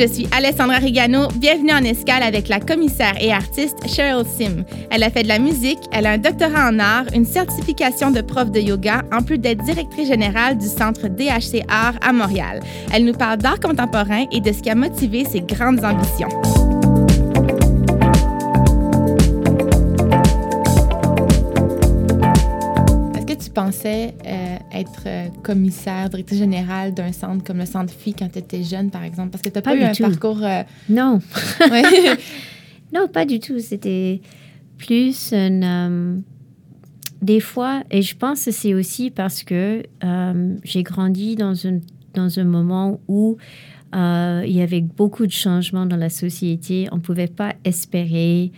Je suis Alessandra Rigano. Bienvenue en escale avec la commissaire et artiste Cheryl Sim. Elle a fait de la musique, elle a un doctorat en art, une certification de prof de yoga, en plus d'être directrice générale du centre DHC Art à Montréal. Elle nous parle d'art contemporain et de ce qui a motivé ses grandes ambitions. Pensais euh, être euh, commissaire, directrice générale d'un centre comme le Centre Phi quand tu étais jeune, par exemple? Parce que tu n'as pas, eu un parcours... Euh, non. non, pas du tout. C'était plus des fois, et je pense que c'est aussi parce que j'ai grandi dans un, dans un moment où il y avait beaucoup de changements dans la société. On ne pouvait pas espérer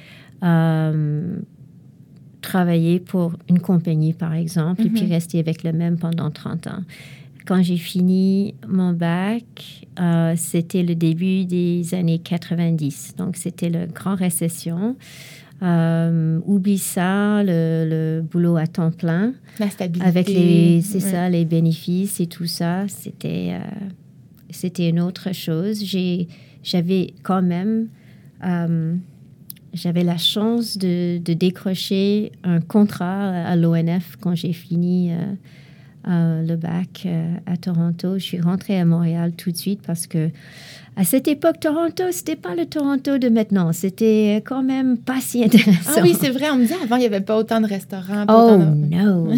travailler pour une compagnie, par exemple, et puis mhm. rester avec le même pendant 30 ans. Quand j'ai fini mon bac, euh, c'était le début des années 90. Donc, c'était la grande récession. Euh, oublie ça, le, le, boulot à temps plein. La stabilité. Avec les, c'est ça, les bénéfices et tout ça. C'était, euh, c'était une autre chose. J'ai, j'avais quand même j'avais la chance de, décrocher un contrat à l'ONF quand j'ai fini euh, euh, le bac euh, à Toronto. Je suis rentrée à Montréal tout de suite parce que à cette époque, Toronto, c'était pas le Toronto de maintenant. C'était quand même pas si intéressant. Ah oui, c'est vrai. On me disait avant, il n'y avait pas autant de restaurants. oh non,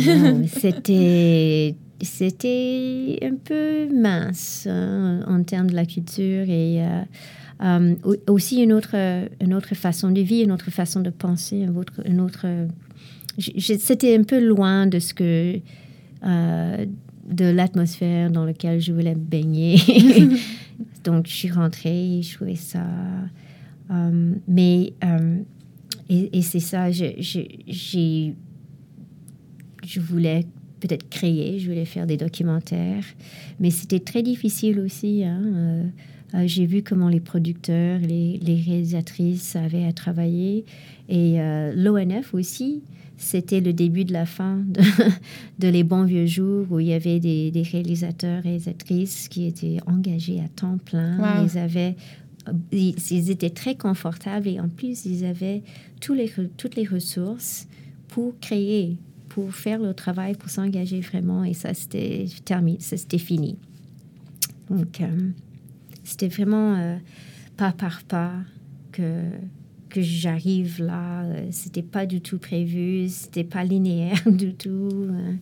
c'était c'était un peu mince hein, en termes de la culture et euh, aussi une autre, une autre façon de vivre, une autre façon de penser, une autre... Une autre C'était un peu loin de ce que... Euh, de l'atmosphère dans laquelle je voulais baigner. Donc, je suis rentrée, je trouvais ça... Euh, mais... et, et c'est ça, j'ai... Je voulais peut-être créer, je voulais faire des documentaires, mais c'était très difficile aussi. Hein, euh, j'ai vu comment les producteurs, les, réalisatrices avaient à travailler. Et euh, l'ONF aussi, c'était le début de la fin de, Les Bons Vieux Jours, où il y avait des, réalisateurs et réalisatrices qui étaient engagés à temps plein. Ils, avaient, ils, étaient très confortables et en plus, ils avaient tous les, toutes les ressources pour créer, pour faire le travail, pour s'engager vraiment. Et ça, c'était terminé, c'était fini. Donc, euh, c'était vraiment euh, pas par pas que, que j'arrive là. Euh, c'était pas du tout prévu, c'était pas linéaire du tout. Euh.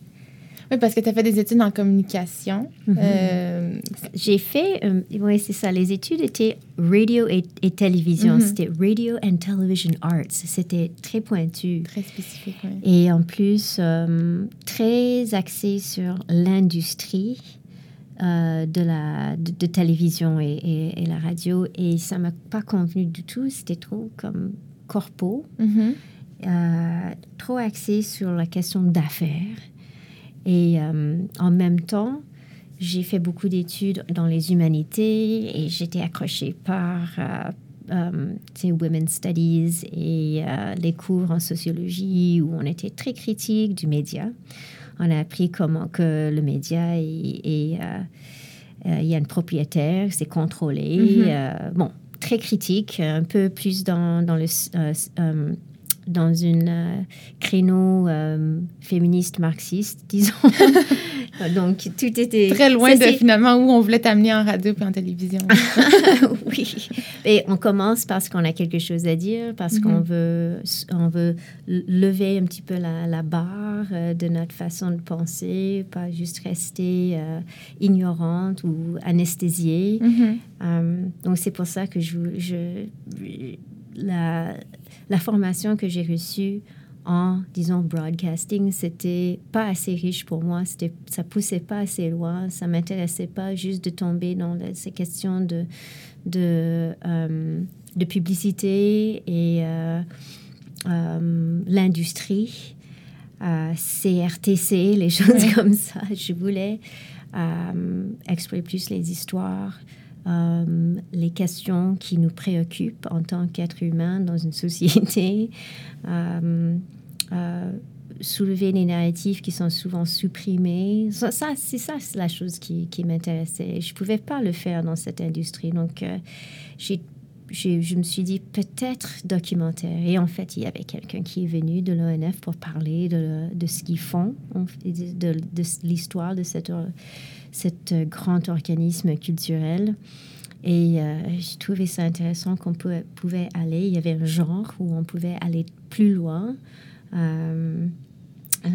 Oui, parce que tu as fait des études en communication. Mhm. J'ai fait, oui, c'est ça. Les études étaient radio et, télévision. Mhm. C'était Radio and Television Arts. C'était très pointu. Très spécifique, oui. Et en plus, très axé sur l'industrie. Euh, de la de, télévision et, et, la radio. Et ça m'a pas convenu du tout. C'était trop comme corpo. Mm-hmm. euh, trop axé sur la question d'affaires. Et euh, en même temps j'ai fait beaucoup d'études dans les humanités et j'étais accrochée par Women's Studies et les cours en sociologie où on était très critique du média on a appris comment que le média est, euh, euh, il y a une propriétaire, c'est contrôlé. Mm-hmm. Euh, bon, très critique, un peu plus dans, dans le dans une créneau féministe marxiste, disons. Donc, tout était... Très loin de finalement où on voulait t'amener en radio et en télévision. oui. Et on commence parce qu'on a quelque chose à dire, parce qu'on mhm. veut, on veut lever un petit peu la, la barre euh, de notre façon de penser, pas juste rester euh, ignorante ou anesthésiée. Mhm. Euh, donc, c'est pour ça que je, je la, la formation que j'ai reçue en, disons, broadcasting, c'était pas assez riche pour moi. C'était, ça poussait pas assez loin. Ça m'intéressait pas juste de tomber dans ces questions de, de, euh, de publicité et euh, euh, l'industrie, CRTC, les choses comme ça. Je voulais explorer plus les histoires. Les questions qui nous préoccupent en tant qu'être humain dans une société. Euh, soulever des narratifs qui sont souvent supprimés. Ça, c'est ça la chose qui, m'intéressait. Je ne pouvais pas le faire dans cette industrie. Donc, euh, j'ai je, me suis dit peut-être documentaire. Et en fait, il y avait quelqu'un qui est venu de l'ONF pour parler de, ce qu'ils font, de, l'histoire de cet, cet grand organisme culturel. Et euh, j'ai trouvé ça intéressant qu'on pouvait, aller. Il y avait un genre où on pouvait aller plus loin euh,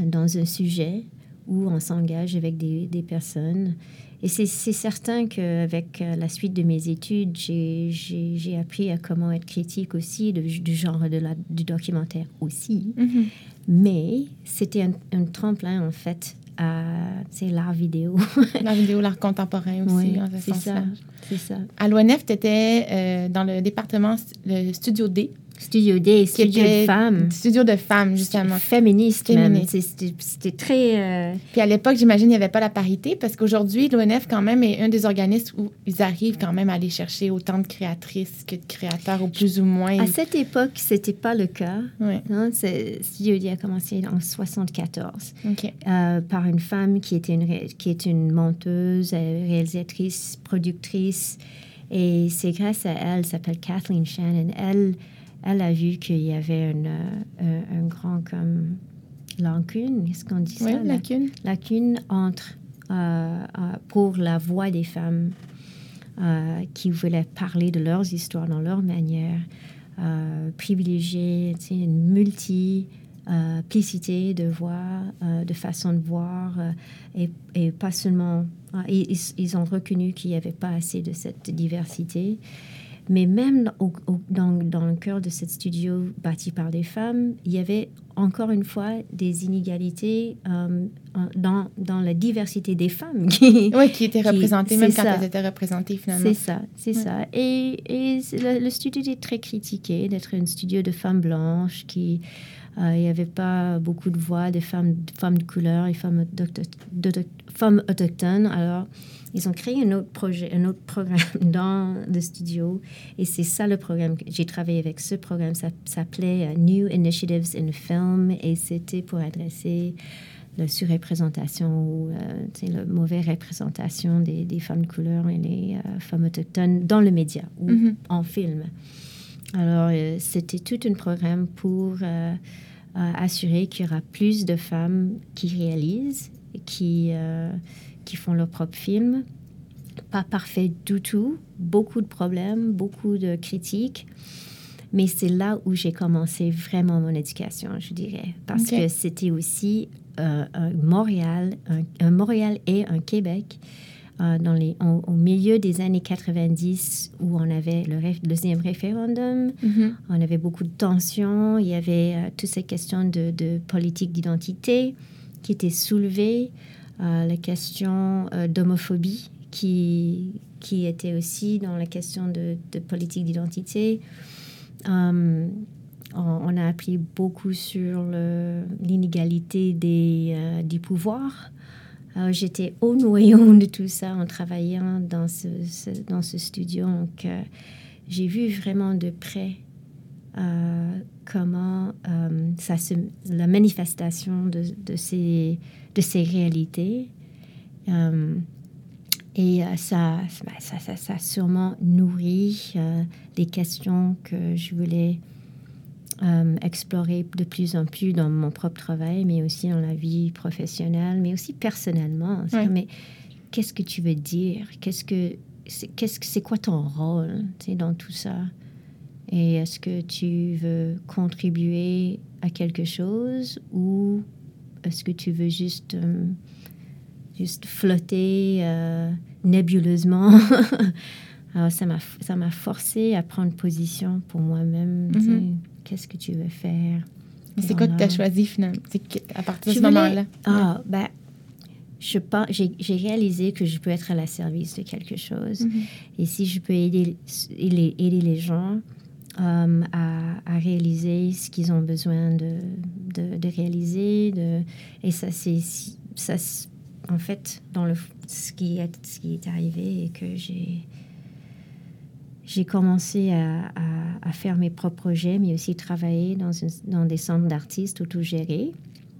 dans un sujet où on s'engage avec des, des personnes. Et c'est certain qu'avec euh, la suite de mes études, j'ai appris à comment être critique aussi du genre de la, du documentaire aussi. Mm-hmm. Mais c'était un, un, tremplin en fait c'est l'art vidéo. l'art vidéo, l'art contemporain aussi. Oui, c'est ça, c'est ça. À l'ONF, tu étais euh, dans le département, le studio D. Studio D, studio de femmes. Studio de femmes, justement. Féministe, Féministe. même. C'était très... Euh, Puis à l'époque, j'imagine, il n'y avait pas la parité parce qu'aujourd'hui, l'ONF, quand même, est un des organismes où ils arrivent quand même à aller chercher autant de créatrices que de créateurs, ou plus ou moins. À cette époque, c'était pas le cas. Oui. Hein, studio D a commencé en 74 euh, par une femme qui était une, qui est une monteuse, euh, réalisatrice, productrice. Et c'est grâce à elle, elle s'appelle Kathleen Shannon. Elle elle a vu qu'il y avait une, euh, un, grand comme lacune, est-ce qu'on dit oui, ça? lacune. Lacune entre, euh, euh, pour la voix des femmes qui voulaient parler de leurs histoires dans leur manière, privilégier une multiplicité de voix, de façon de voir, et, et, pas seulement... ils, ils, ont reconnu qu'il n'y avait pas assez de cette diversité. Mais même dans, dans, le cœur de ce studio bâti par des femmes, il y avait encore une fois des inégalités euh, dans, dans, la diversité des femmes. Qui, oui, qui étaient représentées, même quand elles étaient représentées finalement. C'est ça, c'est ça. Et, et le, studio était très critiqué d'être un studio de femmes blanches qui... Euh, il n'y avait pas beaucoup de voix des femmes, femmes de couleur et femmes, femmes autochtones. Alors, ils ont créé un autre projet, un autre programme dans le studio. Et c'est ça le programme. J'ai travaillé avec ce programme. Ça s'appelait euh, New Initiatives in Film. Et c'était pour adresser la surreprésentation ou euh, la mauvaise représentation des, des, femmes de couleur et les euh, femmes autochtones dans le média ou mm-hmm. en film. Alors, c'était tout un programme pour assurer qu'il y aura plus de femmes qui réalisent, qui qui font leur propre film. Pas parfait du tout, beaucoup de problèmes, beaucoup de critiques. Mais c'est là où j'ai commencé vraiment mon éducation, je dirais. Parce que c'était aussi euh, un Montréal, un, Montréal et un Québec euh, dans les, au milieu des années 90 où on avait le deuxième référendum, mm-hmm. on avait beaucoup de tensions, il y avait euh, toutes ces questions de, de politique d'identité qui étaient soulevées la question euh, d'homophobie qui, qui était aussi dans la question de, politique d'identité. Euh, on, a appris beaucoup sur l'inégalité des, euh, du pouvoir. J'étais au noyau de tout ça en travaillant dans ce, dans ce studio. Donc, j'ai vu vraiment de près comment ça se, la manifestation de, de ces de ces réalités. Euh, et euh, ça, ça, ça, ça, a sûrement nourri euh, des questions que je voulais explorer de plus en plus dans mon propre travail, mais aussi dans la vie professionnelle, mais aussi personnellement. Mais qu'est-ce que tu veux dire? Qu'est-ce que qu'est-ce que c'est quoi ton rôle dans tout ça? Et est-ce que tu veux contribuer à quelque chose ou est-ce que tu veux juste, euh, juste flotter euh, nébuleusement? Alors, ça m'a, ça m'a forcé à prendre position pour moi-même. Mm-hmm. Qu'est-ce que tu veux faire? C'est quoi que tu as choisi finalement? À partir de ce moment-là? Ah, ben, je j'ai, j'ai réalisé que je peux être à la service de quelque chose. Mm-hmm. Et si je peux aider, aider, aider les gens, à, réaliser ce qu'ils ont besoin de, de, réaliser. De, et ça, c'est ça, en fait, dans le, ce, qui est, ce qui est arrivé et que j'ai j'ai commencé à, à, faire mes propres projets, mais aussi travailler dans, dans des centres d'artistes autogérés.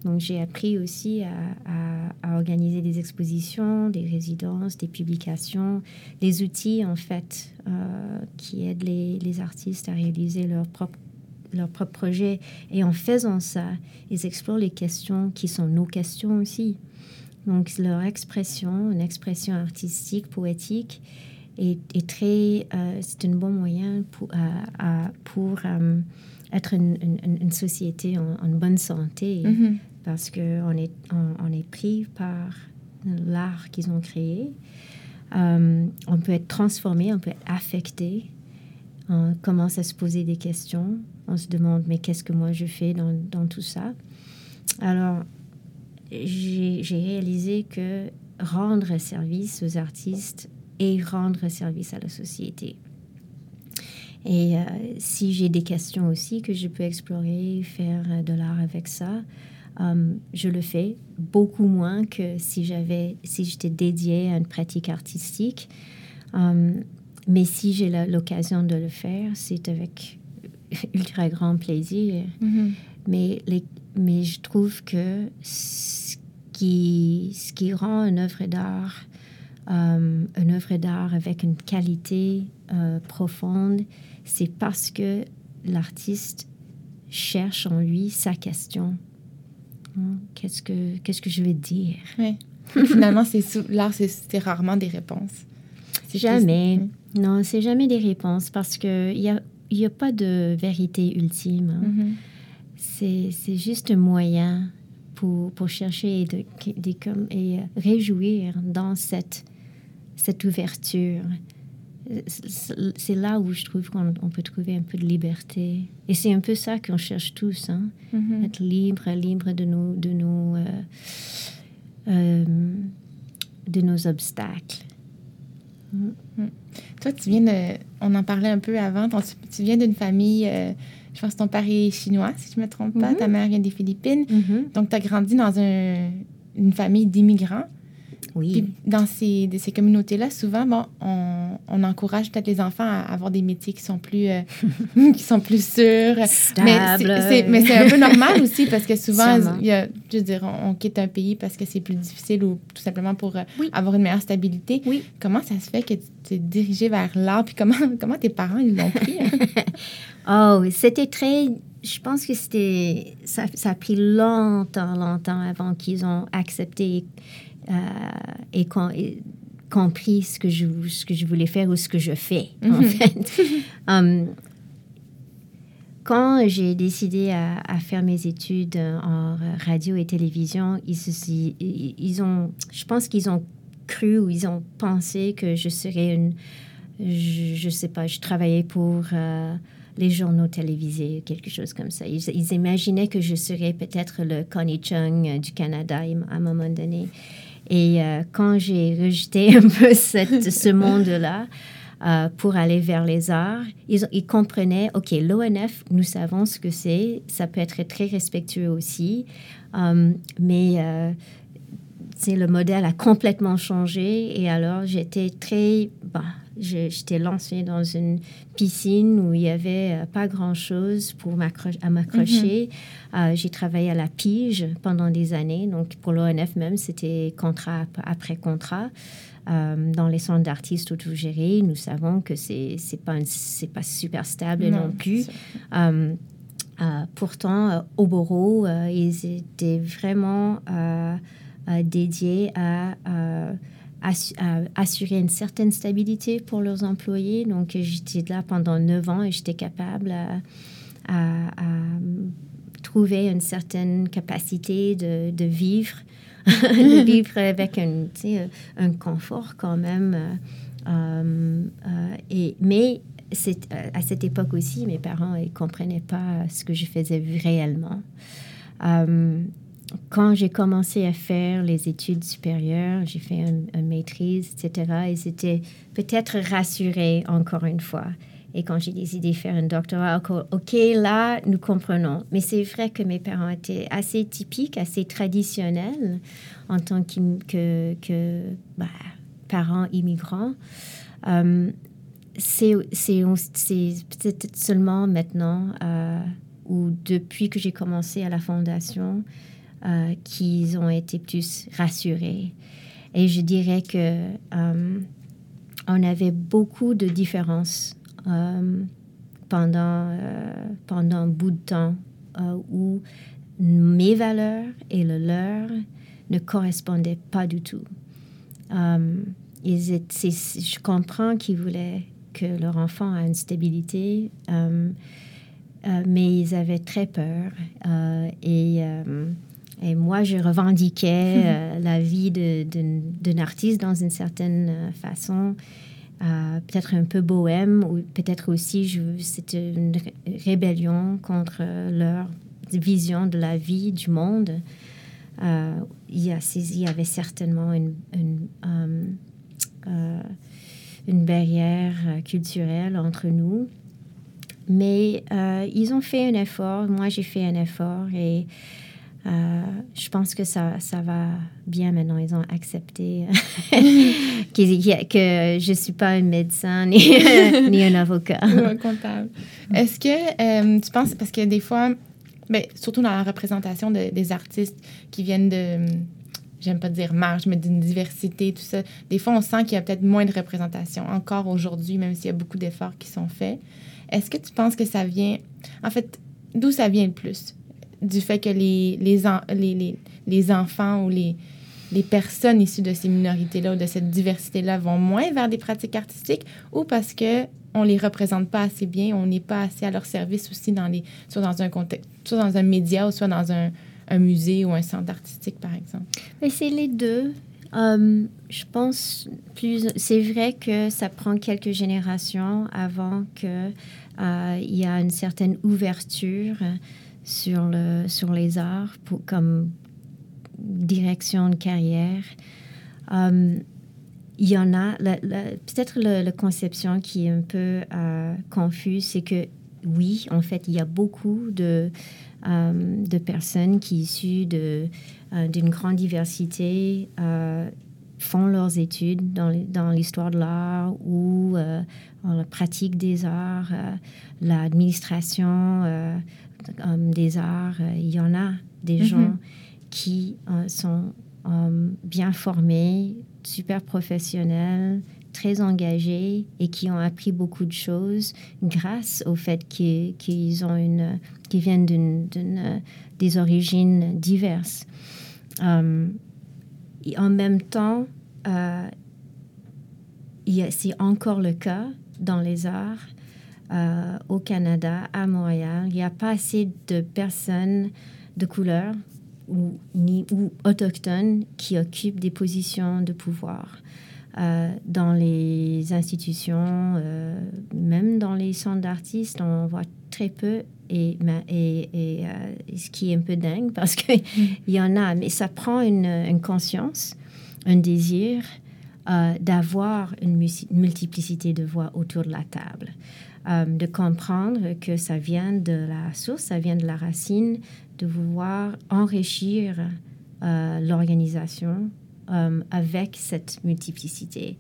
Donc j'ai appris aussi à, organiser des expositions, des résidences, des publications, des outils en fait euh, qui aident les, artistes à réaliser leur propre leur propre projet. Et en faisant ça, ils explorent les questions qui sont nos questions aussi. Donc leur expression, une expression artistique, poétique, est, très, euh, c'est un bon moyen pour, pour être une, société en, bonne santé mm-hmm. Parce qu'on est, on, est pris par l'art qu'ils ont créé. Euh, on peut être transformé, on peut être affecté. On commence à se poser des questions. On se demande, mais qu'est-ce que moi je fais dans, dans tout ça? Alors, j'ai réalisé que rendre service aux artistes et rendre service à la société. Et euh, si j'ai des questions aussi que je peux explorer, faire euh, de l'art avec ça, euh, je le fais beaucoup moins que si j'avais, si j'étais dédiée à une pratique artistique. mais si j'ai l'occasion de le faire, c'est avec ultra grand plaisir. Mm-hmm. Mais, les, mais je trouve que ce qui, ce qui rend une œuvre d'art, une œuvre d'art avec une qualité profonde, c'est parce que l'artiste cherche en lui sa question. Qu'est-ce que, qu'est-ce que je vais dire? Oui. Finalement, c'est l'art, c'est, rarement des réponses. jamais. Non, c'est jamais des réponses parce qu'il n'y a, y a pas de vérité ultime. Hein. Mm-hmm. c'est, c'est juste un moyen pour, pour chercher et, de, et réjouir dans cette, cette ouverture c'est là où je trouve qu'on peut trouver un peu de liberté. Et c'est un peu ça qu'on cherche tous, hein? Mm-hmm. être libre, libre de nos, de nos, euh, euh, de nos obstacles. Mm-hmm. Toi, tu viens de, on en parlait un peu avant, tu, viens d'une famille, euh, je pense que ton père est chinois, si je ne me trompe pas, mm-hmm. ta mère vient des Philippines. Donc, tu as grandi dans un, une famille d'immigrants. Oui. dans ces, ces communautés-là, souvent, bon, on, on encourage peut-être les enfants à avoir des métiers qui sont plus, euh, qui sont plus sûrs. Mais c'est un peu normal aussi parce que souvent, il y a, je veux dire, on, quitte un pays parce que c'est plus difficile ou tout simplement pour euh, avoir une meilleure stabilité. Oui. Comment ça se fait que tu t'es dirigé vers l'art? Puis comment, comment tes parents, ils l'ont pris? oh, c'était très je pense que c'était ça, ça, a pris longtemps, longtemps avant qu'ils ont accepté euh, et, compris ce que, je, ce que je voulais faire ou ce que je fais, en mhm. fait. Um, quand j'ai décidé à, faire mes études en radio et télévision, ils, ils ont, je pense qu'ils ont cru ou ils ont pensé que je serais une, je, ne sais pas, je travaillais pour euh, les journaux télévisés, quelque chose comme ça. Ils, ils imaginaient que je serais peut-être le Connie Chung du Canada à un moment donné. Et euh, quand j'ai rejeté un peu ce monde-là euh, pour aller vers les arts, ils, comprenaient, OK, l'ONF, nous savons ce que c'est, ça peut être très respectueux aussi, euh, mais le modèle a complètement changé et alors j'étais très bah, j'étais lancée dans une piscine où il n'y avait euh, pas grand-chose pour à m'accrocher. Mhm. Euh, j'ai travaillé à la pige pendant des années. Donc, pour l'ONF même, c'était contrat après contrat. Euh, dans les centres d'artistes autogérés, nous savons que c'est n'est pas, pas super stable non, plus. pourtant, au bureau, ils étaient vraiment dédiés à assurer une certaine stabilité pour leurs employés. Donc, j'étais là pendant neuf ans et j'étais capable à, trouver une certaine capacité de, de vivre, de vivre avec un, un confort quand même. Euh, euh, et, mais à cette époque aussi, mes parents ne comprenaient pas ce que je faisais réellement. Euh, quand j'ai commencé à faire les études supérieures, j'ai fait une, maîtrise, etc. Et c'était peut-être rassuré encore une fois. Et quand j'ai décidé de faire un doctorat, OK, là, nous comprenons. Mais c'est vrai que mes parents étaient assez typiques, assez traditionnels en tant que, bah, parents immigrants. Euh, c'est peut-être seulement maintenant, euh, ou depuis que j'ai commencé à la fondation, qu'ils ont été plus rassurés. Et je dirais que on avait beaucoup de différences pendant, pendant un bout de temps où mes valeurs et le leur ne correspondaient pas du tout. Je comprends qu'ils voulaient que leur enfant ait une stabilité, mais ils avaient très peur. Et, et, moi, je revendiquais uh, la vie d'un artiste dans une certaine uh, façon. Uh, peut-être un peu bohème, ou peut-être aussi c'était une rébellion contre leur vision de la vie, du monde. Euh, il, y a, il, y avait certainement une, une, euh, euh, une barrière culturelle entre nous. Mais ils ont fait un effort, moi j'ai fait un effort et je pense que ça, ça va bien maintenant. Ils ont accepté que, que je ne suis pas un médecin ni, ni un avocat. Ou un comptable. Est-ce que tu penses, parce que des fois, Bien, surtout dans la représentation des artistes qui viennent de, j'aime pas dire marge, mais d'une diversité, tout ça. Des fois, on sent qu'il y a peut-être moins de représentation encore aujourd'hui, même s'il y a beaucoup d'efforts qui sont faits. Est-ce que tu penses que ça vient, en fait, d'où ça vient le plus? Du fait que les, les, les, les, enfants ou les, les personnes issues de ces minorités-là ou de cette diversité-là vont moins vers des pratiques artistiques ou parce que on les représente pas assez bien, on n'est pas assez à leur service aussi dans les, soit dans un contexte, soit dans un média ou soit dans un, un musée ou un centre artistique, par exemple? Mais c'est les deux. Um, je pense plus. C'est vrai que ça prend quelques générations avant que uh, il y a une certaine ouverture sur le sur les arts pour, comme direction de carrière. Um, il y en a, peut-être la, conception qui est un peu euh, confuse, c'est que oui, en fait, il y a beaucoup de, euh, de personnes qui, issues euh, d'une grande diversité, font leurs études dans, l'histoire de l'art ou dans la pratique des arts, l'administration des arts. il y en a des mm-hmm. gens qui sont bien formés, super professionnels, très engagés et qui ont appris beaucoup de choses grâce au fait qu'ils ont une, qu'ils viennent d'une, des origines diverses. Euh, en même temps, euh, c'est encore le cas dans les arts euh, au Canada, à Montréal. Il n'y a pas assez de personnes de couleur ou, ni, ou autochtones qui occupent des positions de pouvoir. Euh, dans les institutions, euh, même dans les centres d'artistes, on voit très peu. Et, et, et ce qui est un peu dingue parce qu'il y en a, mais ça prend une, une conscience, un désir d'avoir une multiplicité de voix autour de la table. De comprendre que ça vient de la source, ça vient de la racine, de vouloir enrichir euh, l'organisation euh, avec cette multiplicité.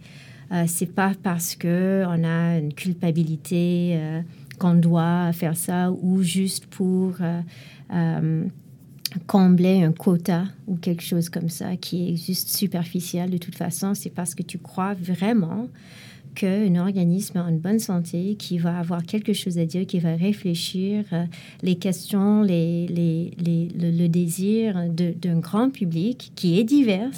Euh, c'est pas parce que on a une culpabilité euh, qu'on doit faire ça ou juste pour combler un quota ou quelque chose comme ça qui est juste superficiel de toute façon. C'est parce que tu crois vraiment qu'un organisme en bonne santé qui va avoir quelque chose à dire, qui va réfléchir euh, les questions, les, les, les, le, désir d'un grand public qui est divers,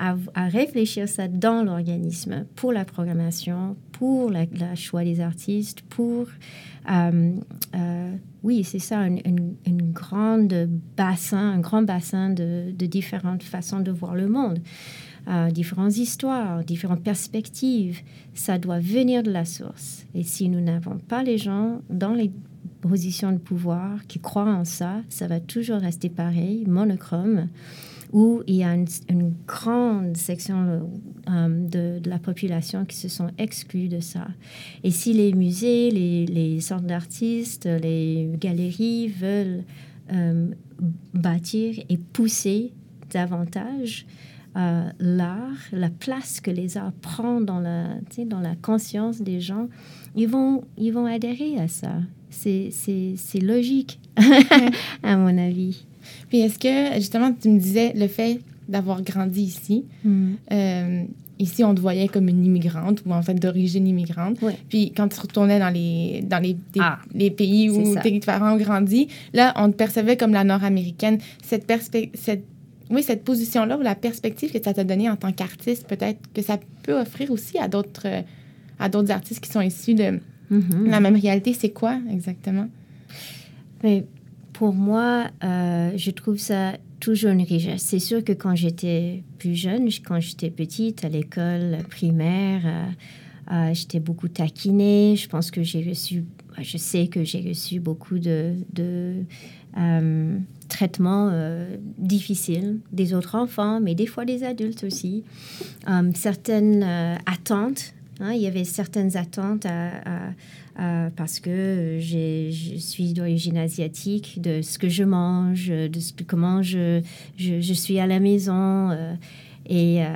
à, réfléchir ça dans l'organisme pour la programmation, pour le choix des artistes, pour... Euh, euh, oui, c'est ça, une, une, grande bassin, un grand bassin de, de différentes façons de voir le monde différentes histoires, différentes perspectives. Ça doit venir de la source. Et si nous n'avons pas les gens dans les positions de pouvoir qui croient en ça, ça va toujours rester pareil, monochrome, où il y a une, grande section euh, de, la population qui se sont exclus de ça. Et si les musées, les, centres d'artistes, les galeries veulent euh, bâtir et pousser davantage euh, l'art, la place que les arts prennent dans la, dans la conscience des gens, ils vont, ils vont adhérer à ça. C'est logique, à mon avis. Puis est-ce que, justement, tu me disais le fait d'avoir grandi ici, Mm. euh, ici, on te voyait comme une immigrante ou en fait d'origine immigrante. Puis quand tu retournais dans les, dans les, des- Ah, les pays où tes parents ont grandi, là, on te percevait comme la nord-américaine. Cette, cette, oui, cette position-là ou la perspective que ça t'a donnée en tant qu'artiste, peut-être que ça peut offrir aussi à d'autres à d'autres artistes qui sont issus de Mhm. la même réalité. C'est quoi exactement? Mais pour moi, euh, je trouve ça toujours une richesse. C'est sûr que quand j'étais plus jeune, je- quand j'étais petite, à l'école primaire, euh, euh, j'étais beaucoup taquinée. Je pense que j'ai reçu, je sais que j'ai reçu beaucoup de, de traitements difficiles des autres enfants, mais des fois des adultes aussi. Certaines attentes. Hein, il y avait certaines attentes à- parce que je suis d'origine asiatique, de ce que je mange, de ce comment je, je, suis à la maison. euh, et euh,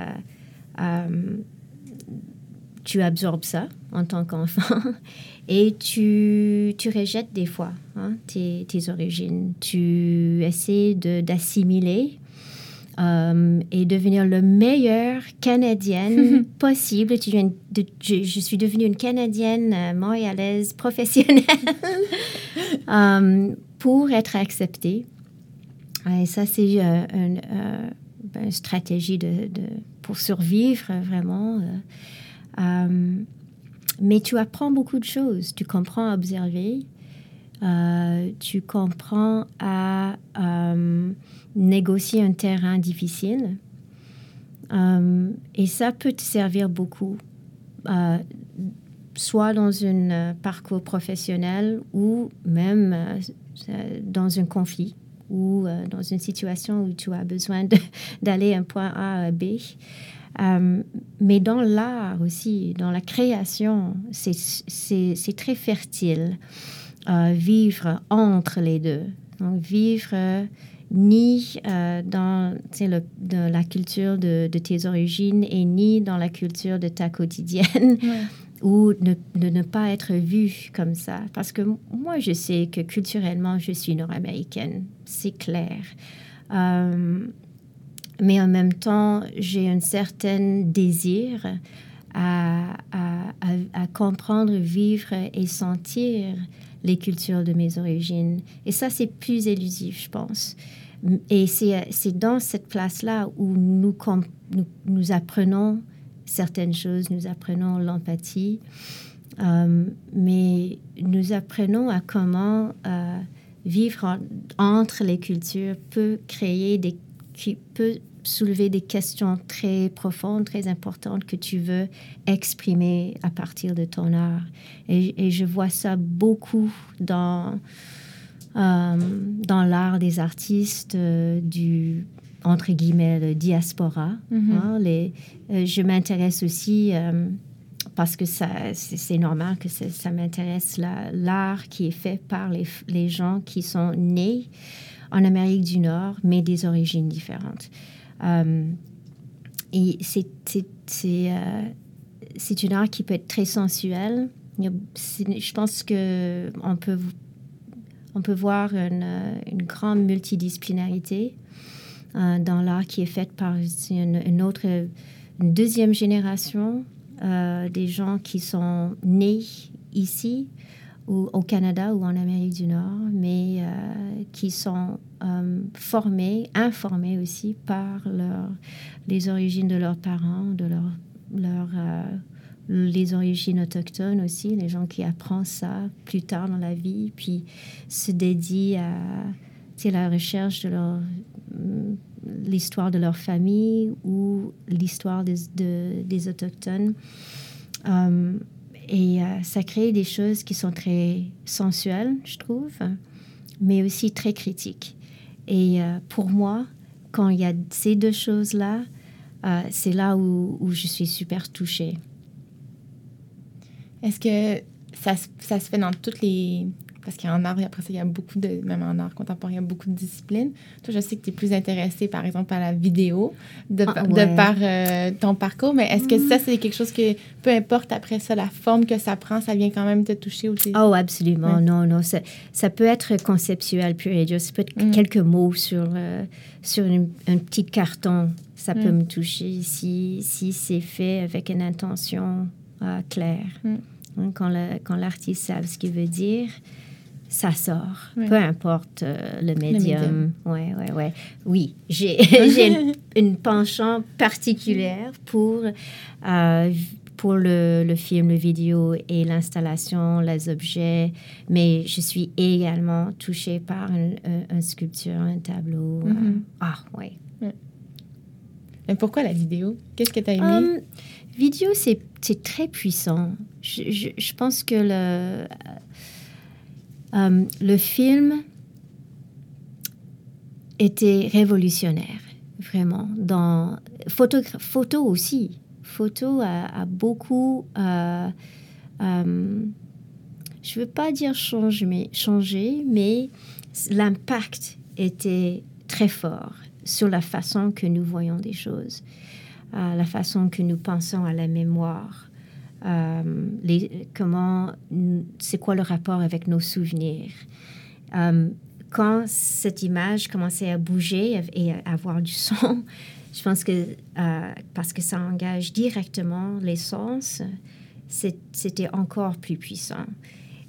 euh, tu absorbes ça en tant qu'enfant et tu, tu rejettes des fois hein, tes, tes origines. Tu essaies d'assimiler euh, et devenir le meilleur Canadienne possible. Tu viens de- je, je suis devenue une Canadienne euh, montréalaise professionnelle euh, pour être acceptée. Et ça, c'est euh, une, euh, ben, une stratégie de, de- pour survivre euh, vraiment. euh. Euh, mais tu apprends beaucoup de choses. Tu comprends à observer. Euh, tu comprends à euh, négocier un terrain difficile. Euh, et ça peut te servir beaucoup, soit dans un parcours professionnel ou même dans un conflit ou dans une situation où tu as besoin d'aller d'un point A à B. Mais dans l'art aussi, dans la création, c'est très fertile. Euh, vivre entre les deux. Donc, vivre euh, ni euh, dans le- la culture de, de tes origines et ni dans la culture de ta quotidienne ou ne, de ne pas être vue comme ça. Parce que moi, je sais que culturellement, je suis nord-américaine, c'est clair. Euh, mais en même temps, j'ai un certain désir à, à- à- à comprendre, vivre et sentir les cultures de mes origines. Et ça, c'est plus élusif, je pense. Et c'est dans cette place-là où nous, nous, apprenons certaines choses, nous apprenons l'empathie, euh, mais nous apprenons à comment euh, vivre en- entre les cultures peut créer des qui peut soulever des questions très profondes, très importantes que tu veux exprimer à partir de ton art. Et, et je vois ça beaucoup dans, euh, dans l'art des artistes euh, du, entre guillemets, le diaspora. Mhm. hein, les, euh, je m'intéresse aussi, parce que ça, c'est normal que ça, ça m'intéresse, la- l'art qui est fait par les, les gens qui sont nés en Amérique du Nord, mais des origines différentes. Euh, et c'est c'est- euh, c'est une art qui peut être très sensuelle. Je pense que on peut, on peut voir une, une grande multidisciplinarité euh, dans l'art qui est fait par une, autre, une deuxième génération des gens qui sont nés ici ou au Canada ou en Amérique du Nord, mais euh, qui sont euh, formés, informés aussi par leur, les origines de leurs parents, de leur, euh, les origines autochtones aussi, les gens qui apprennent ça plus tard dans la vie, puis se dédient à la recherche de leur mm, l'histoire de leur famille ou l'histoire des, de- des autochtones. Et euh, ça crée des choses qui sont très sensuelles, je trouve, mais aussi très critiques. Et euh, pour moi, quand il y a ces deux choses-là, euh, c'est là où, où je suis super touchée. Est-ce que ça, ça se fait dans toutes les parce qu'en art, après ça, il y a beaucoup de, même en art contemporain, il y a beaucoup de disciplines. Toi, je sais que tu es plus intéressée, par exemple, à la vidéo, de, Ah, de par euh, ton parcours, mais est-ce que ça, c'est quelque chose que, peu importe après ça, la forme que ça prend, ça vient quand même te toucher ou Oh, absolument. Ouais. Non, non. Ça, ça peut être conceptuel pur et dur. Ça peut être Mm. quelques mots sur, euh, sur une- un petit carton. Ça peut Mm. me toucher si, si c'est fait avec une intention euh, claire. Mm. Hein, Quand quand l'artiste sait ce qu'il veut dire, ça sort. Peu importe euh, le médium. Ouais, ouais, ouais. Oui, j'ai une, une penchant particulière pour, euh, pour le, le film, le vidéo et l'installation, les objets, mais je suis également touchée par une, un- une sculpture, un tableau. euh, Mhm. ah, ouais. Mais pourquoi la vidéo? Qu'est-ce que tu as aimé? Hum, vidéo, c'est c'est très puissant. Je, je- je pense que le, euh, le film était révolutionnaire, vraiment. Dans photo, aussi. Photo a, beaucoup. euh, euh, je ne veux pas dire changer, mais, changer, mais l'impact était très fort sur la façon que nous voyons des choses, la façon que nous pensons à la mémoire, les, comment, c'est quoi le rapport avec nos souvenirs? Euh, quand cette image commençait à bouger et à avoir du son, je pense que euh, parce que ça engage directement les sens, c'était encore plus puissant.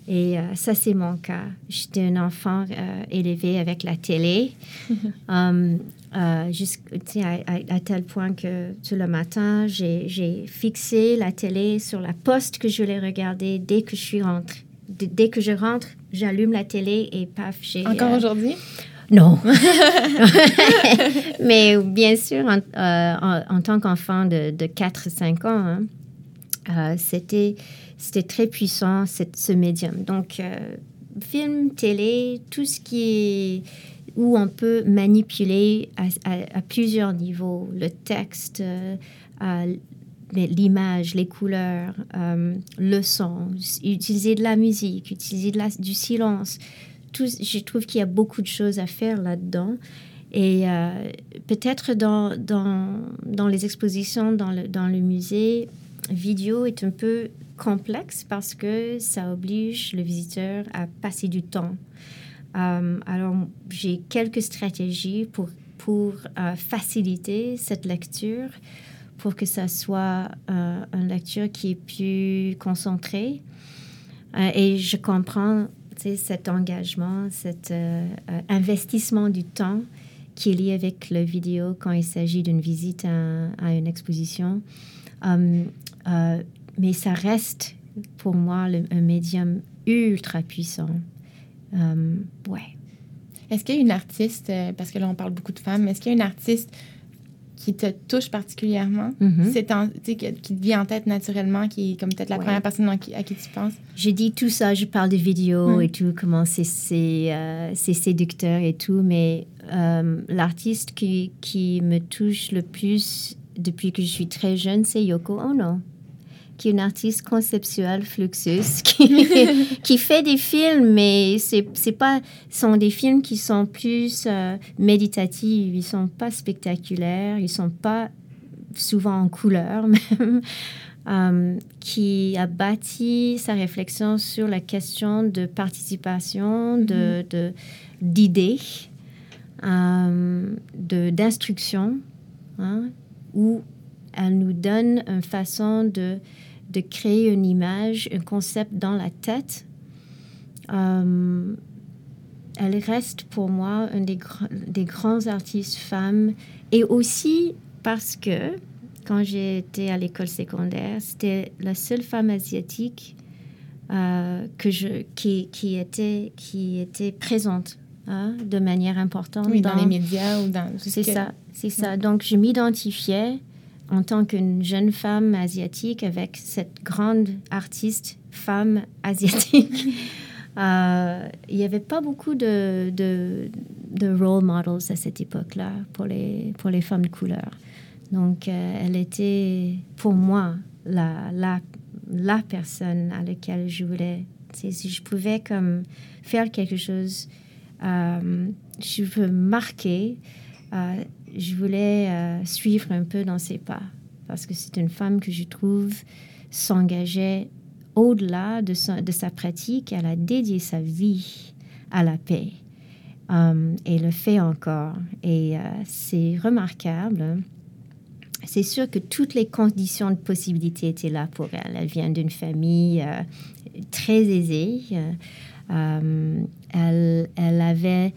Et euh, ça, c'est mon cas. J'étais un enfant euh, élevé avec la télé, euh, à, à- à tel point que tout le matin, j'ai fixé la télé sur la poste que je voulais regarder dès que je suis rentrée. D- Dès que je rentre, j'allume la télé et paf, j'ai... Encore euh, aujourd'hui? non. Mais bien sûr, en, euh, en- en tant qu'enfant de, de 4-5 ans, hein, euh, c'était, c'était très puissant, cette- ce médium. Donc, euh, film, télé, tout ce qui est où on peut manipuler à, plusieurs niveaux, le texte, euh, l'image, les couleurs, euh, le son, utiliser de la musique, utiliser du silence. Je trouve qu'il y a beaucoup de choses à faire là-dedans. Et euh, peut-être dans les expositions, dans le, dans le musée, vidéo est un peu complexe parce que ça oblige le visiteur à passer du temps. Euh, alors, j'ai quelques stratégies pour, pour euh, faciliter cette lecture, pour que ça soit euh, une lecture qui est plus concentrée. Et je comprends cet engagement, cet investissement du temps qui est lié avec le vidéo quand il s'agit d'une visite à, une exposition. Mais ça reste pour moi un médium ultra puissant. Euh, ouais. Est-ce qu'il y a une artiste, euh, parce que là, on parle beaucoup de femmes, est-ce qu'il y a une artiste qui te touche particulièrement? Mhm. C'est en- tu sais, qui qui te vient en tête naturellement, qui est comme peut-être la Ouais. première personne à qui, à qui tu penses? Je dis tout ça, je parle de vidéos Mm. et tout, comment c'est c'est, euh, c'est séducteur et tout, mais euh, l'artiste qui, qui me touche le plus depuis que je suis très jeune, c'est Yoko Ono, qui est une artiste conceptuelle, Fluxus, qui, qui fait des films, mais c'est c'est pas sont des films qui sont plus euh, méditatifs, ils sont pas spectaculaires, ils sont pas souvent en couleur même. euh, qui a bâti sa réflexion sur la question de participation, de, de- d'idées, euh, de, d'instruction, hein, où elle nous donne une façon de, de créer une image, un concept dans la tête. Euh, elle reste pour moi un des, gr- des grands artistes femmes et aussi parce que quand j'étais à l'école secondaire, c'était la seule femme asiatique euh, que je, qui, qui, était, qui était présente hein, de manière importante. Oui, dans, les médias ou dans... ce C'est ça, c'est ça. Donc, je m'identifiais en tant qu'une jeune femme asiatique avec cette grande artiste femme asiatique. Euh, il n'y avait pas beaucoup de, de, de role models à cette époque-là pour les, pour les femmes de couleur. Donc, euh, elle était pour moi la, la, la personne à laquelle je voulais Si je pouvais comme faire quelque chose, euh, je veux marquer, je voulais euh, suivre un peu dans ses pas. Parce que c'est une femme que je trouve s'engageait au-delà de, sa pratique. Elle a dédié sa vie à la paix. et le fait encore. Et c'est remarquable. C'est sûr que toutes les conditions de possibilité étaient là pour elle. Elle vient d'une famille très aisée. Euh, elle, elle, avait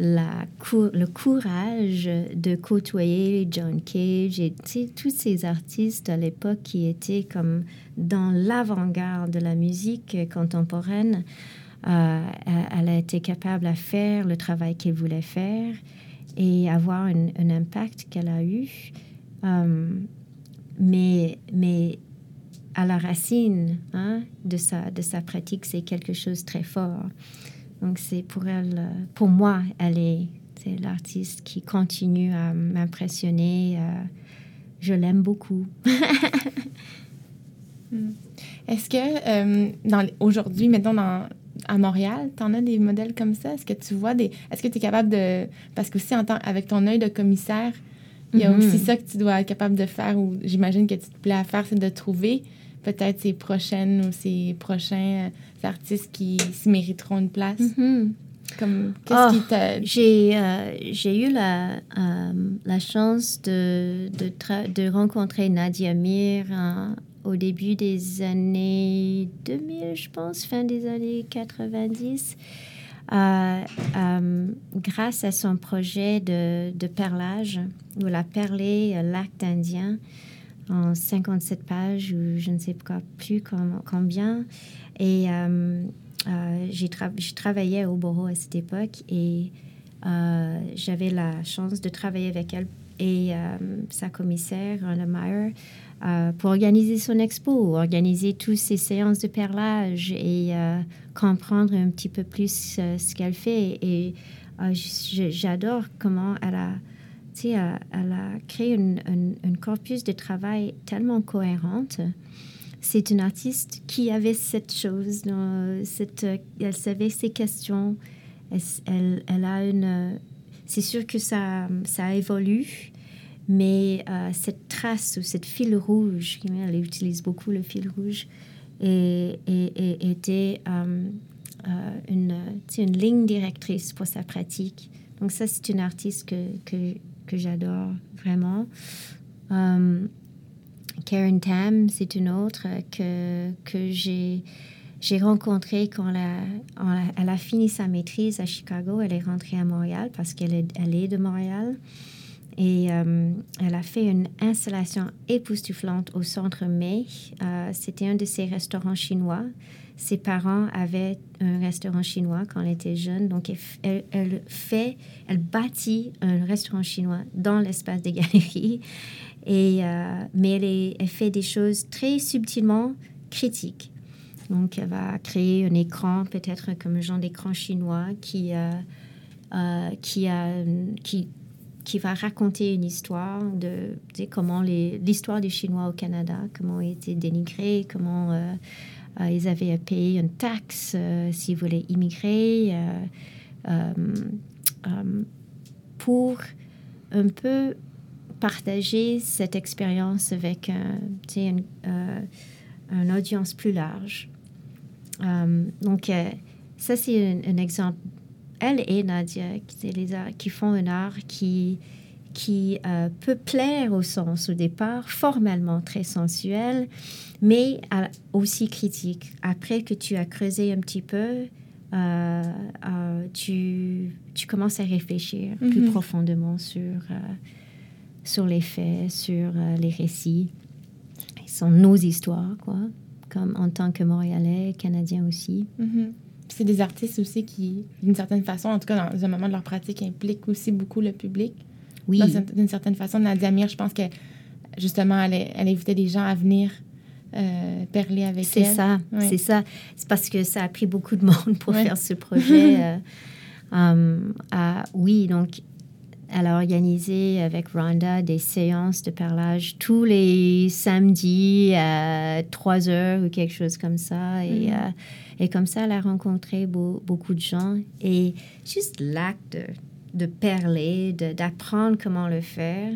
la le courage de côtoyer John Cage et tous ces artistes à l'époque qui étaient comme dans l'avant-garde de la musique contemporaine. Euh, elle a été capable à faire le travail qu'elle voulait faire et avoir un, impact qu'elle a eu. Euh, mais, mais à la racine hein, de, sa, de sa pratique, c'est quelque chose de très fort. Donc, c'est pour elle, euh, pour moi, elle est, c'est l'artiste qui continue à m'impressionner. Euh, je l'aime beaucoup. Hmm. Est-ce que euh, aujourd'hui, mettons, dans, à Montréal, tu en as des modèles comme ça? Est-ce que tu vois des. Est-ce que tu es capable de. Parce qu'aussi, en tant, avec ton œil de commissaire, il y a aussi mm-hmm. ça que tu dois être capable de faire, ou j'imagine que tu te plais à faire, c'est de trouver peut-être ces prochaines ou ces prochains euh, artistes qui se mériteront une place? Mm-hmm. Comme, qu'est-ce qui t'a... J'ai, euh, j'ai eu la, euh, la chance de, de, de, rencontrer Nadia Mir au début des années 2000, je pense, fin des années 90. grâce à son projet de, de perlage, où elle a perlé l'acte indien en 57 pages ou je ne sais plus combien. Et euh, euh, j'ai je travaillais au bureau à cette époque et euh, j'avais la chance de travailler avec elle et sa commissaire, Meyer, pour organiser son expo, organiser toutes ces séances de perlage et comprendre un petit peu plus ce qu'elle fait. Et j'adore comment elle a elle a créé un corpus de travail tellement cohérente. C'est une artiste qui avait cette chose, cette, elle savait ses questions. Elle, a une. C'est sûr que ça, ça évolue, mais euh, cette trace ou cette fil rouge, elle utilise beaucoup le fil rouge, et, était euh, euh, une, une ligne directrice pour sa pratique. Donc ça, c'est une artiste que, que j'adore vraiment. Um, Karen Tam, c'est une autre que, que j'ai, j'ai rencontrée quand elle a, fini sa maîtrise à Chicago. Elle est rentrée à Montréal parce qu'elle est, elle est de Montréal. Et um, elle a fait une installation époustouflante au Centre May. Euh, c'était un de ses restaurants chinois ses parents avaient un restaurant chinois quand elle était jeune. Donc, elle, fait, elle bâtit un restaurant chinois dans l'espace des galeries. Et, euh, mais elle, fait des choses très subtilement critiques. Donc, elle va créer un écran, peut-être comme un genre d'écran chinois qui, euh, euh, qui, va raconter une histoire de, comment l'histoire des Chinois au Canada, comment ils étaient dénigrés, comment ils avaient à payer une taxe euh, s'ils voulaient immigrer euh, pour un peu partager cette expérience avec une, une, audience plus large. donc, ça, c'est un, exemple. Elle et Nadia, qui, les qui font un art qui, qui peut plaire au sens au départ, formellement très sensuel, mais aussi critique. Après que tu as creusé un petit peu, euh, euh, tu, tu, commences à réfléchir plus mhm. profondément sur, euh, sur les faits, sur les récits. Ce sont nos histoires, quoi, comme en tant que Montréalais, Canadiens aussi. Mhm. C'est des artistes aussi qui, d'une certaine façon, en tout cas dans un moment de leur pratique, impliquent aussi beaucoup le public. Oui. D'une certaine façon, Nadia Mir, je pense que justement, elle, elle invitait des gens à venir euh, perler avec c'est Ça, C'est ça. C'est parce que ça a pris beaucoup de monde pour faire ce projet. Euh, um, oui, donc elle a organisé avec Rhonda des séances de parlage tous les samedis à 3 heures ou quelque chose comme ça. Et, Mhm. euh, et comme ça, elle a rencontré beau- beaucoup de gens. Et juste l'acte de, de parler, d'apprendre comment le faire,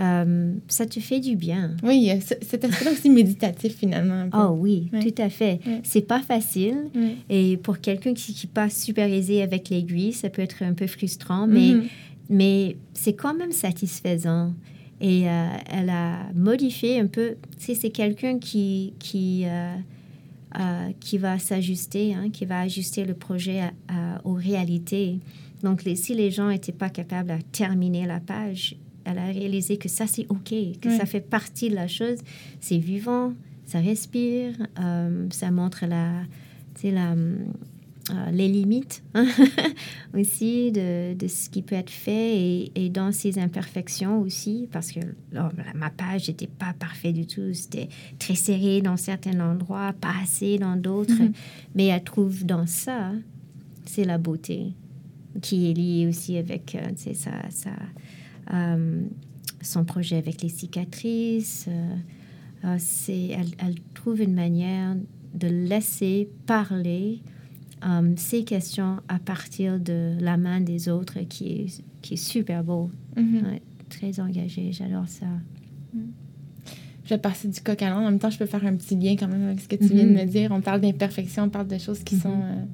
euh, ça te fait du bien. Oui, ce- cet aspect aussi méditatif finalement. Oh oui, Ouais. tout à fait. Ouais. C'est pas facile. Ouais. Et pour quelqu'un qui n'est pas super aisé avec l'aiguille, ça peut être un peu frustrant, mais, Mhm. mais c'est quand même satisfaisant. Et euh, elle a modifié un peu. C'est quelqu'un qui, qui, euh, euh, qui va s'ajuster, hein, qui va ajuster le projet à- à- aux réalités. Donc, les- si les gens n'étaient pas capables de terminer la page, elle a réalisé que ça, c'est OK, que ça fait partie de la chose. C'est vivant, ça respire, euh, ça montre la, la, euh, les limites hein, aussi de, de ce qui peut être fait et, et dans ses imperfections aussi, parce que oh, ma page n'était pas parfaite du tout. C'était très serré dans certains endroits, pas assez dans d'autres. Mhm. Mais elle trouve dans ça, c'est la beauté qui est liée aussi avec euh, sa, sa, son projet avec les cicatrices. euh, euh, c'est, elle, elle trouve une manière de laisser parler euh, ces questions à partir de la main des autres qui est, qui est super beau, Mhm. Ouais, très engagé. J'adore ça. Je vais passer du coq à l'âne. En même temps, je peux faire un petit lien quand même avec ce que tu viens de me dire. On parle d'imperfection, on parle de choses qui Mhm. sont euh, euh,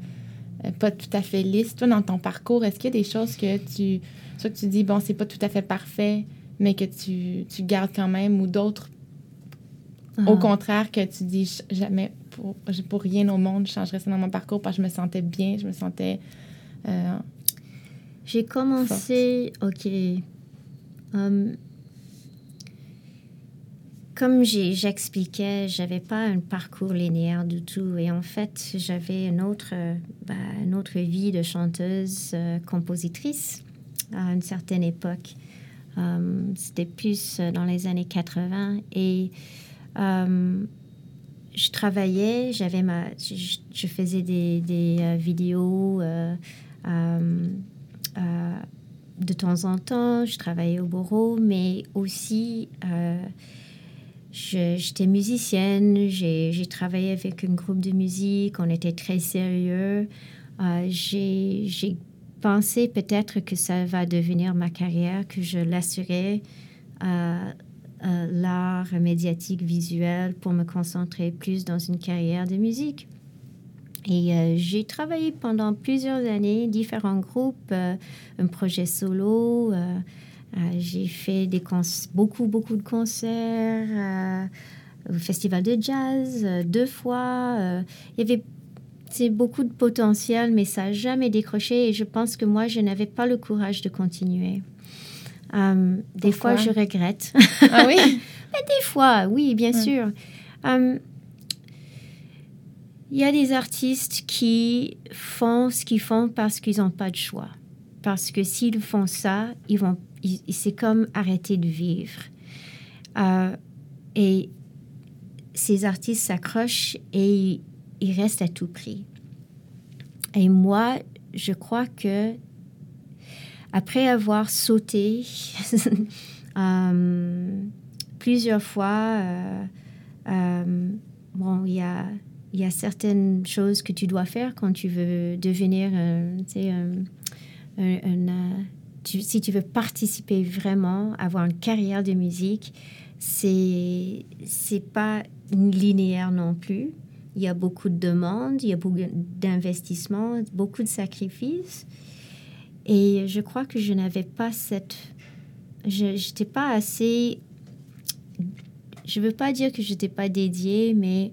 pas tout à fait lisses. Toi, dans ton parcours, est-ce qu'il y a des choses que tu, soit que tu dis, bon, c'est pas tout à fait parfait, mais que tu, tu gardes quand même, ou d'autres, au Ah. contraire, que tu dis, jamais, pour, pour rien au monde, je changerais ça dans mon parcours parce que je me sentais bien, je me sentais. euh, J'ai commencé, ok. Hum, comme j'expliquais, j'avais pas un parcours linéaire du tout. Et en fait, j'avais une autre, euh, bah, une autre vie de chanteuse, euh, compositrice à une certaine époque. Hum, C'était plus euh, dans les années 80. Et je travaillais, j'avais ma, je, faisais des, des, euh, vidéos. euh, euh, euh, de temps en temps, je travaillais au bureau, mais aussi euh, j'étais musicienne, j'ai travaillé avec un groupe de musique, on était très sérieux. Euh, j'ai j'ai pensé peut-être que ça va devenir ma carrière, que je laisserai euh, euh, l'art médiatique visuel pour me concentrer plus dans une carrière de musique. Et euh, j'ai travaillé pendant plusieurs années, différents groupes, euh, un projet solo. Euh, j'ai fait des beaucoup, beaucoup de concerts euh, au festival de jazz euh, deux fois. il y avait c'est beaucoup de potentiel, mais ça n'a jamais décroché. Et je pense que moi, je n'avais pas le courage de continuer. Euh, des fois, je regrette. Ah oui? Des fois, oui, bien Ouais. sûr. Euh, Il y a des artistes qui font ce qu'ils font parce qu'ils n'ont pas de choix. Parce que s'ils font ça, ils vont, ils- c'est comme arrêter de vivre. Euh, et ces artistes s'accrochent et ils, restent à tout prix. Et moi, je crois que après avoir sauté euh, plusieurs fois, euh, bon, il y a, il y a certaines choses que tu dois faire quand tu veux devenir, un- un- un- si tu veux participer vraiment, avoir une carrière de musique, c'est c'est pas linéaire non plus. Il y a beaucoup de demandes, il y a beaucoup d'investissements, beaucoup de sacrifices. Et je crois que je n'avais pas cette... Je n'étais pas assez... Je veux pas dire que je n'étais pas dédiée, mais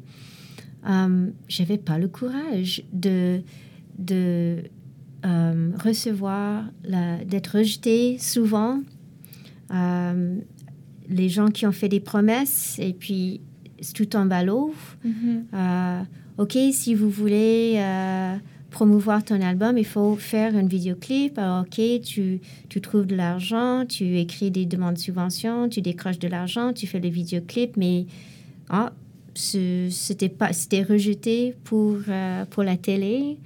euh, j'avais pas le courage de, de euh, recevoir, d'être rejetée souvent. Euh, les gens qui ont fait des promesses et puis tout tombe à l'eau. Mhm. Euh, OK, si vous voulez promouvoir ton album, il faut faire un vidéoclip. OK, tu, tu trouves de l'argent, tu écris des demandes de subvention, tu décroches de l'argent, tu fais le vidéoclip, mais ce- c'était pas c'était rejeté pour, euh, pour la télé.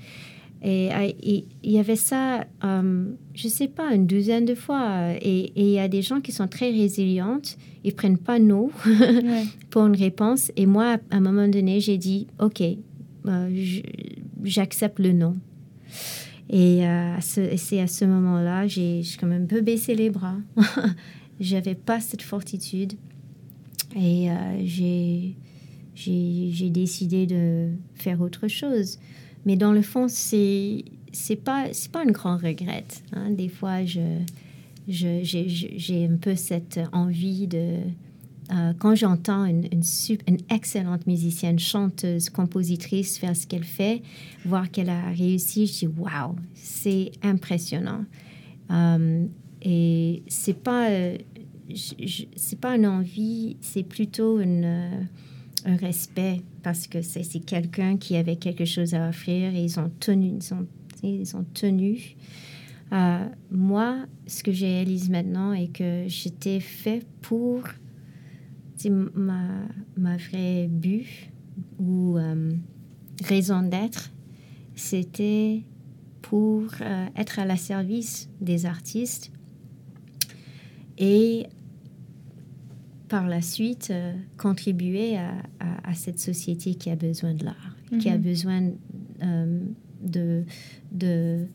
Et il y avait ça, euh, je ne sais pas, une douzaine de fois. Et il y a des gens qui sont très résilientes, ils prennent pas non pour une réponse. Et moi, à un moment donné, j'ai dit, OK, euh, j'accepte le non. Et euh, c'est à ce moment-là, j'ai quand même un peu baissé les bras. J'avais pas cette fortitude. Et j'ai décidé de faire autre chose. Mais dans le fond, c'est c'est pas c'est pas une grande regrette. Hein. Des fois, je j'ai un peu cette envie de euh, quand j'entends une, une, excellente musicienne, chanteuse, compositrice faire ce qu'elle fait, voir qu'elle a réussi, je dis waouh, c'est impressionnant. Euh, et c'est pas euh, c'est pas une envie, c'est plutôt une un respect parce que c'est quelqu'un qui avait quelque chose à offrir et ils ont tenu. Ils ont, ils ont tenu. Euh, moi, ce que j'ai réalisé maintenant est que j'étais fait pour ma, ma vraie but ou euh, raison d'être, c'était pour euh, être à la service des artistes et par la suite euh, contribuer à, cette société qui a besoin de l'art, qui a mhm. besoin euh, de, de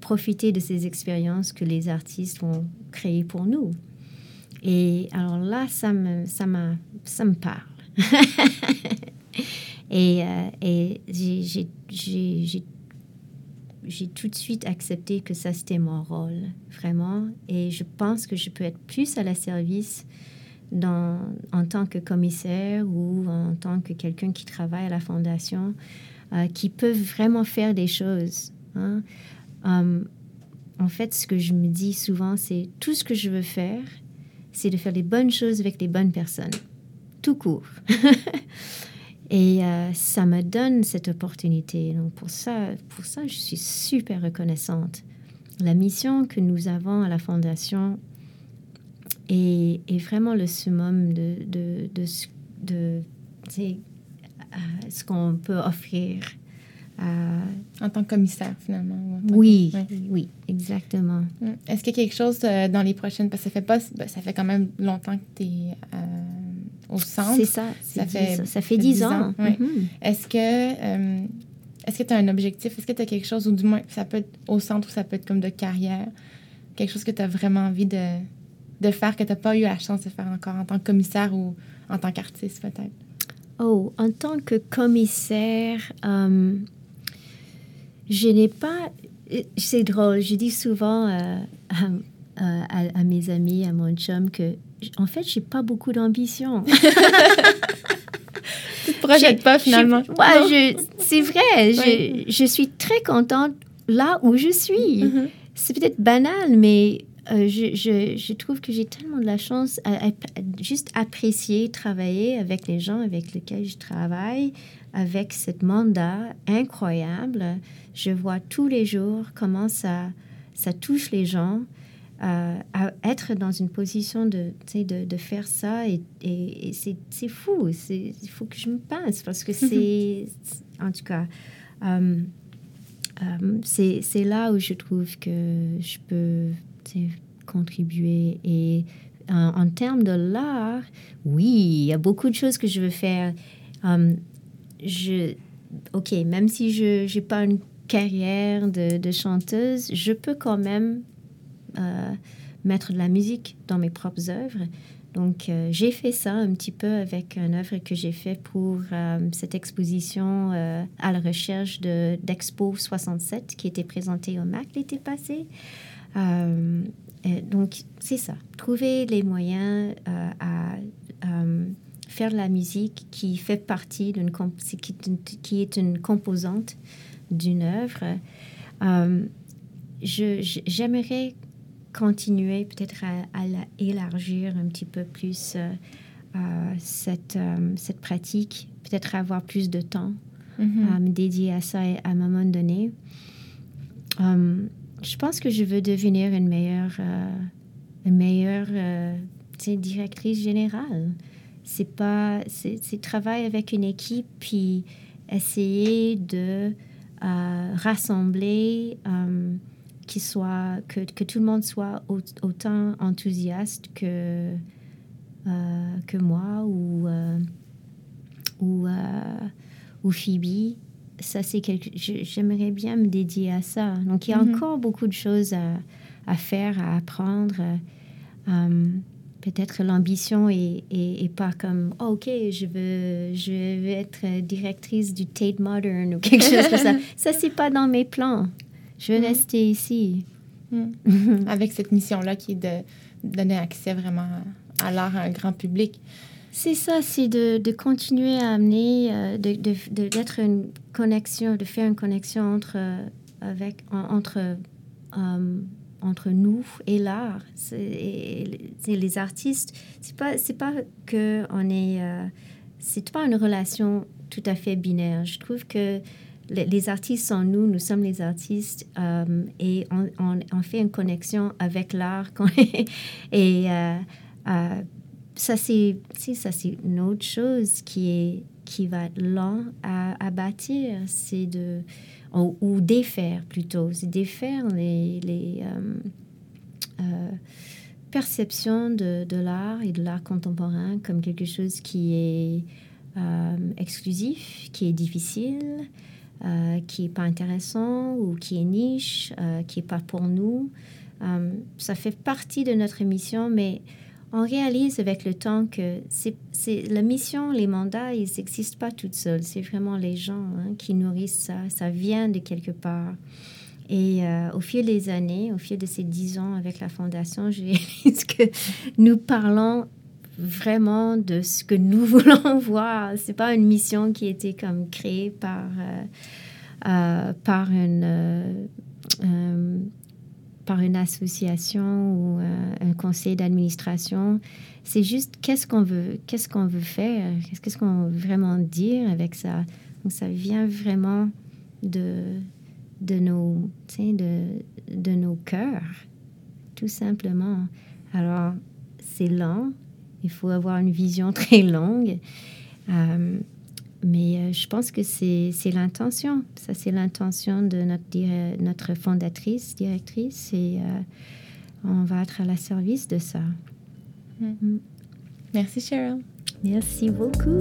profiter de ces expériences que les artistes vont créer pour nous. Et alors là, ça me, ça ça me parle. et, euh, et j'ai j'ai tout de suite accepté que ça, c'était mon rôle, vraiment. Et je pense que je peux être plus à la service en tant que commissaire ou en tant que quelqu'un qui travaille à la fondation, euh, qui peuvent vraiment faire des choses. Hein. Hum, en fait, ce que je me dis souvent, c'est tout ce que je veux faire, c'est de faire les bonnes choses avec les bonnes personnes, tout court. Et euh, ça me donne cette opportunité. Donc pour ça, pour ça, je suis super reconnaissante. La mission que nous avons à la Fondation et, vraiment le summum de, de, de, de, euh, ce qu'on peut offrir. Euh, en tant que commissaire, finalement. Oui, oui, exactement. Mm. Est-ce qu'il y a quelque chose euh, dans les prochaines... Parce que ça fait, pas, ben, ça fait quand même longtemps que tu es au centre. C'est ça. Ça fait, ça fait dix ans. Mm-hmm. Est-ce que... est-ce que tu as un objectif? Est-ce que tu as quelque chose, ou du moins, ça peut être au centre ou ça peut être comme de carrière, quelque chose que tu as vraiment envie de, de faire que tu n'as pas eu la chance de faire encore en tant que commissaire ou en tant qu'artiste, peut-être? Oh, en tant que commissaire, euh, je n'ai pas. C'est drôle, je dis souvent euh, à, mes amis, à mon chum, que en fait, j'ai pas beaucoup d'ambition. tu te projettes pas finalement. Ouais, c'est vrai. Je, je, suis très contente là où je suis. Mm-hmm. C'est peut-être banal, mais euh, je, je, je, trouve que j'ai tellement de la chance à, juste apprécier travailler avec les gens avec lesquels je travaille, avec ce mandat incroyable. Je vois tous les jours comment ça, ça touche les gens. Euh, à être dans une position de, de, de faire ça et, et, c'est fou. Il faut que je me passe parce que c'est, en tout cas, euh, c'est là où je trouve que je peux contribuer. Et en, termes de l'art, oui, il y a beaucoup de choses que je veux faire. Um, je, ok, même si je n'ai pas une carrière de, chanteuse, je peux quand même euh, mettre de la musique dans mes propres œuvres. Donc, euh, j'ai fait ça un petit peu avec une œuvre que j'ai fait pour euh, cette exposition à la recherche d'Expo 67 qui était présentée au MAC l'été passé donc, c'est ça. Trouver les moyens euh, à euh, faire de la musique qui fait partie d'une qui, est une composante d'une œuvre. Euh, j'aimerais continuer peut-être à, élargir un petit peu plus cette, cette pratique, peut-être avoir plus de temps mm-hmm. à me dédier à ça à un moment donné je pense que je veux devenir une meilleure, euh, une meilleure euh, directrice générale. C'est pas, c'est travailler avec une équipe puis essayer de rassembler, qui soit, que, que, tout le monde soit autant enthousiaste que, que moi ou, ou, ou Phoebe ça, c'est quelque. J'aimerais bien me dédier à ça. Donc, il y a mhm. encore beaucoup de choses à, à faire, à apprendre. Euh, peut-être l'ambition est, est, pas comme oh, ok je veux je veux être directrice du Tate Modern ou quelque chose comme ça ça c'est pas dans mes plans je veux mhm. rester ici mhm. avec cette mission là qui est de donner accès vraiment à l'art à un grand public c'est ça, c'est de, de, continuer à amener, euh, d'être de, de, une connexion, de faire une connexion entre, euh, avec, entre, euh, entre nous et l'art. C'est les artistes. C'est pas, c'est pas que on est, c'est pas une relation tout à fait binaire. Je trouve que les, artistes sont nous, nous sommes les artistes et on, on, fait une connexion avec l'art ça, c'est ça c'est une autre chose qui, est, qui va être lent à, bâtir, c'est de... Ou, défaire plutôt, c'est défaire les, les euh, euh, perceptions de, de l'art et de l'art contemporain comme quelque chose qui est euh, exclusif, qui est difficile, qui n'est pas intéressant ou qui est niche, qui n'est pas pour nous. ça fait partie de notre émission, mais on réalise avec le temps que c'est, la mission, les mandats, ils n'existent pas toutes seuls. C'est vraiment les gens hein, qui nourrissent ça. Ça vient de quelque part. Et euh, au fil des années, au fil de ces dix ans avec la Fondation, je réalise que nous parlons vraiment de ce que nous voulons voir. C'est pas une mission qui été comme créée par, euh, euh, par une par une association ou euh, un conseil d'administration. C'est juste qu'est-ce qu'on veut, qu'est-ce qu'on veut faire, qu'est-ce qu'on veut vraiment dire avec ça? Donc ça vient vraiment de de nos, de, de nos cœurs, tout simplement. Alors c'est lent, il faut avoir une vision très longue. Euh, mais euh, je pense que c'est l'intention. Ça, c'est l'intention de notre, notre fondatrice, directrice, et euh, on va être à la service de ça. Mm. Mm. Merci, Cheryl. Merci beaucoup.